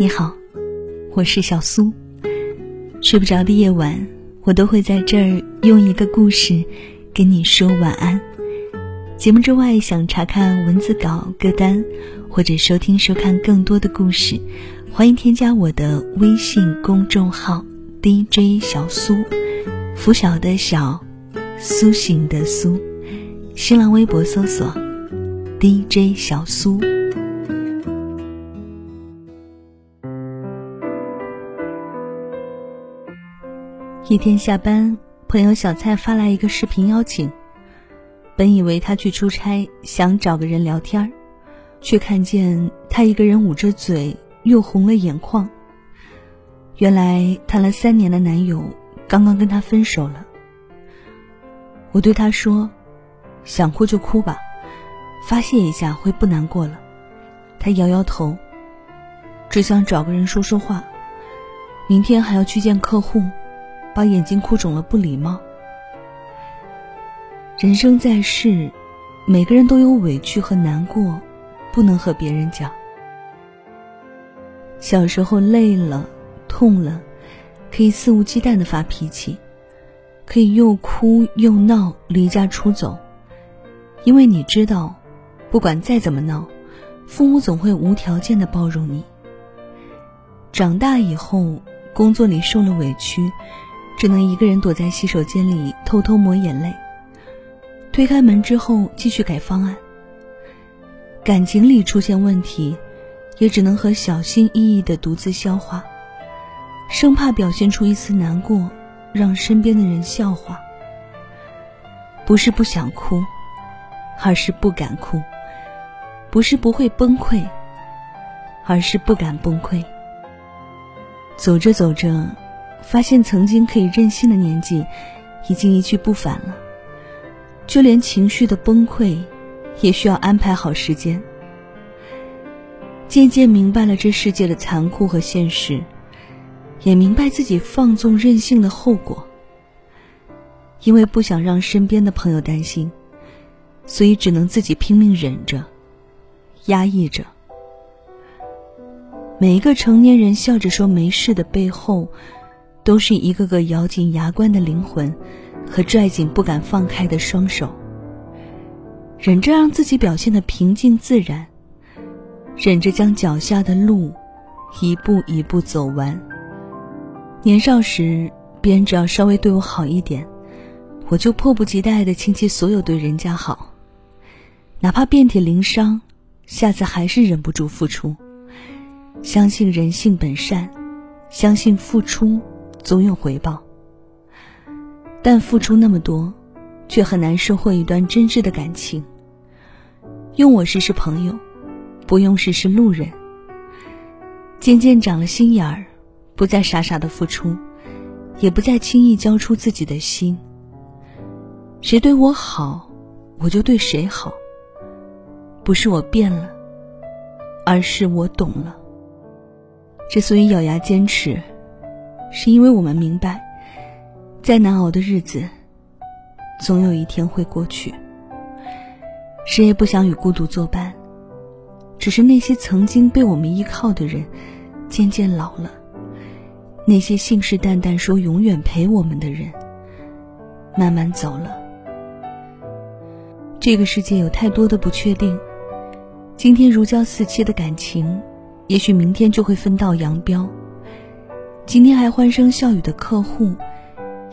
你好，我是小苏。睡不着的夜晚，我都会在这儿用一个故事跟你说晚安。节目之外，想查看文字稿、歌单，或者收听收看更多的故事，欢迎添加我的微信公众号 DJ 小苏，拂晓的晓，苏醒的苏。新浪微博搜索 DJ 小苏。一天下班，朋友小蔡发来一个视频邀请。本以为他去出差，想找个人聊天儿却看见他一个人捂着嘴，又红了眼眶。原来谈了三年的男友刚刚跟他分手了。我对他说：“想哭就哭吧，发泄一下会不难过了。”他摇摇头，只想找个人说说话。明天还要去见客户。把眼睛哭肿了，不礼貌。人生在世，每个人都有委屈和难过，不能和别人讲。小时候累了、痛了，可以肆无忌惮的发脾气，可以又哭又闹，离家出走，因为你知道，不管再怎么闹，父母总会无条件的包容你。长大以后，工作里受了委屈。只能一个人躲在洗手间里偷偷抹眼泪。推开门之后继续改方案。感情里出现问题，也只能和小心翼翼的独自消化，生怕表现出一丝难过，让身边的人笑话。不是不想哭，而是不敢哭；不是不会崩溃，而是不敢崩溃。走着走着。发现曾经可以任性的年纪，已经一去不返了。就连情绪的崩溃，也需要安排好时间。渐渐明白了这世界的残酷和现实，也明白自己放纵任性的后果。因为不想让身边的朋友担心，所以只能自己拼命忍着，压抑着。每一个成年人笑着说没事的背后。都是一个个咬紧牙关的灵魂，和拽紧不敢放开的双手。忍着让自己表现的平静自然，忍着将脚下的路一步一步走完。年少时，别人只要稍微对我好一点，我就迫不及待的倾其所有对人家好，哪怕遍体鳞伤，下次还是忍不住付出。相信人性本善，相信付出。总有回报，但付出那么多，却很难收获一段真挚的感情。用我时是朋友，不用时是路人。渐渐长了心眼儿，不再傻傻的付出，也不再轻易交出自己的心。谁对我好，我就对谁好。不是我变了，而是我懂了。之所以咬牙坚持。是因为我们明白，再难熬的日子，总有一天会过去。谁也不想与孤独作伴，只是那些曾经被我们依靠的人，渐渐老了；那些信誓旦旦说永远陪我们的人，慢慢走了。这个世界有太多的不确定，今天如胶似漆的感情，也许明天就会分道扬镳。今天还欢声笑语的客户，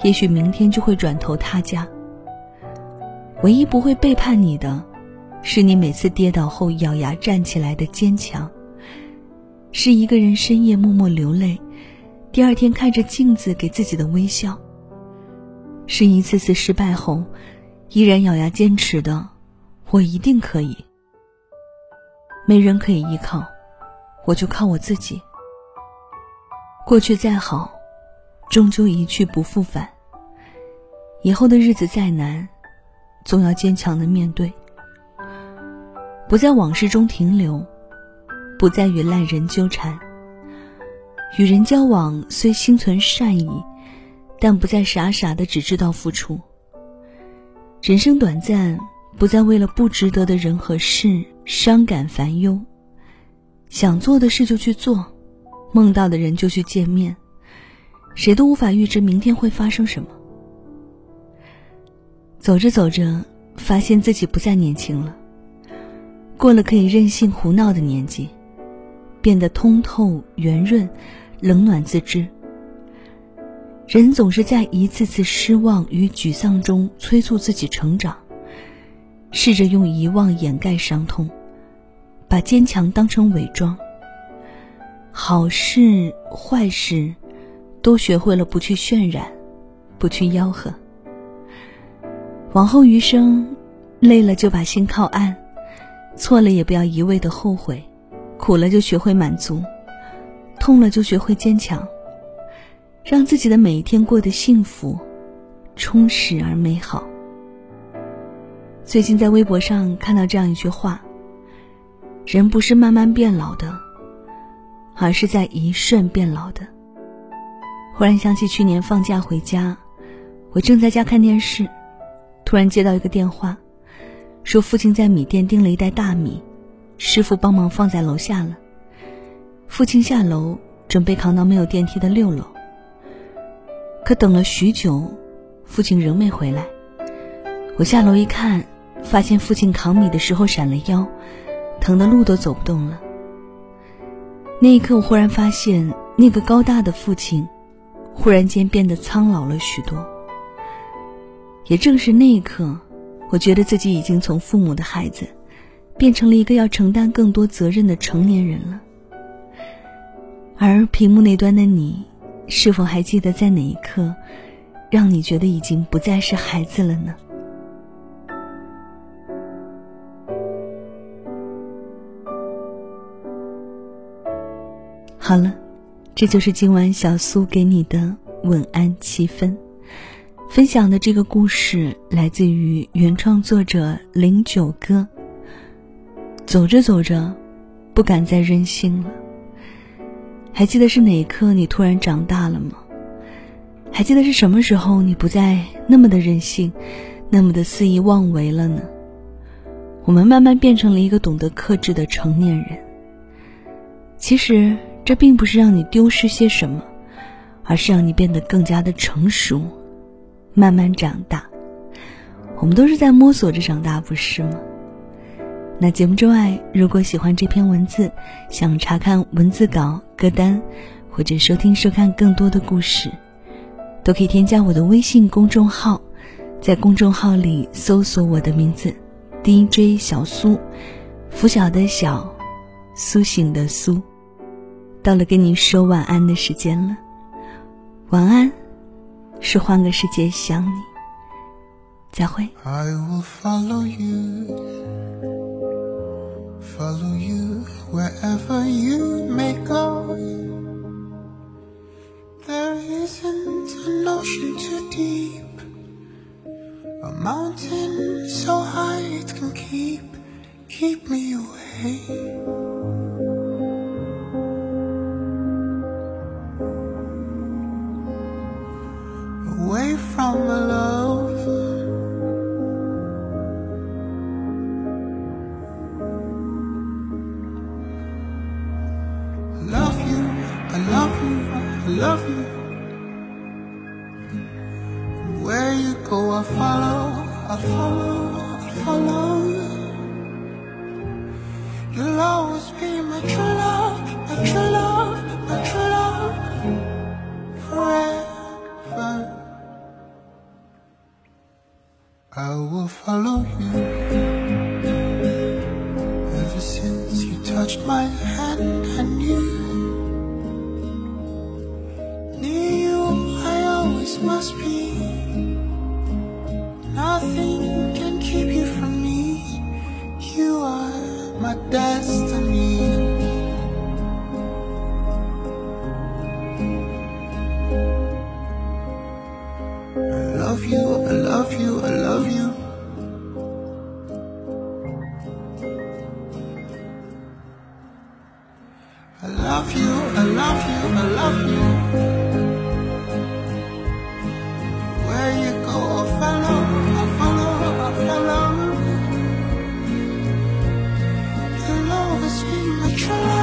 也许明天就会转头他家。唯一不会背叛你的，是你每次跌倒后咬牙站起来的坚强。是一个人深夜默默流泪，第二天看着镜子给自己的微笑。是一次次失败后，依然咬牙坚持的，我一定可以。没人可以依靠，我就靠我自己。过去再好，终究一去不复返。以后的日子再难，总要坚强的面对。不在往事中停留，不再与烂人纠缠。与人交往虽心存善意，但不再傻傻的只知道付出。人生短暂，不再为了不值得的人和事伤感烦忧。想做的事就去做。梦到的人就去见面，谁都无法预知明天会发生什么。走着走着，发现自己不再年轻了，过了可以任性胡闹的年纪，变得通透圆润，冷暖自知。人总是在一次次失望与沮丧中催促自己成长，试着用遗忘掩盖伤痛，把坚强当成伪装。好事坏事，都学会了不去渲染，不去吆喝。往后余生，累了就把心靠岸，错了也不要一味的后悔，苦了就学会满足，痛了就学会坚强。让自己的每一天过得幸福、充实而美好。最近在微博上看到这样一句话：“人不是慢慢变老的，而是在一瞬变老的。”忽然想起去年放假回家，我正在家看电视，突然接到一个电话，说父亲在米店订了一袋大米，师傅帮忙放在楼下了。父亲下楼准备扛到没有电梯的六楼。可等了许久，父亲仍没回来。我下楼一看，发现父亲扛米的时候闪了腰，疼得路都走不动了。那一刻，我忽然发现，那个高大的父亲，忽然间变得苍老了许多。也正是那一刻，我觉得自己已经从父母的孩子，变成了一个要承担更多责任的成年人了。而屏幕那端的你。是否还记得在哪一刻，让你觉得已经不再是孩子了呢？好了，这就是今晚小苏给你的晚安七分。分享的这个故事来自于原创作者零九哥。走着走着，不敢再任性了。还记得是哪一刻你突然长大了吗？还记得是什么时候你不再那么的任性，那么的肆意妄为了呢？我们慢慢变成了一个懂得克制的成年人。其实这并不是让你丢失些什么，而是让你变得更加的成熟，慢慢长大。我们都是在摸索着长大，不是吗？那节目之外，如果喜欢这篇文字，想查看文字稿、歌单，或者收听、收看更多的故事，都可以添加我的微信公众号，在公众号里搜索我的名字 “DJ 小苏”，拂晓的小，苏醒的苏。到了跟你说晚安的时间了，晚安，是换个世界想你，再会。I will follow you follow you wherever you may go. There isn't an ocean too deep, a mountain so high it can keep, keep me. Away You'll always be my true love, my true love, my true love. Forever. I will follow you. Ever since you touched my hand, I knew. Near you I always must be. Nothing love you, I love you. I love you, I love you, I love you. Where you go, I follow, I follow, I follow. Your love has been my true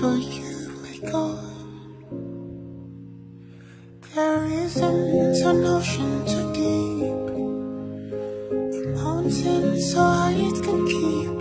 wherever you may go. There isn't an ocean too deep, a mountain so high it can keep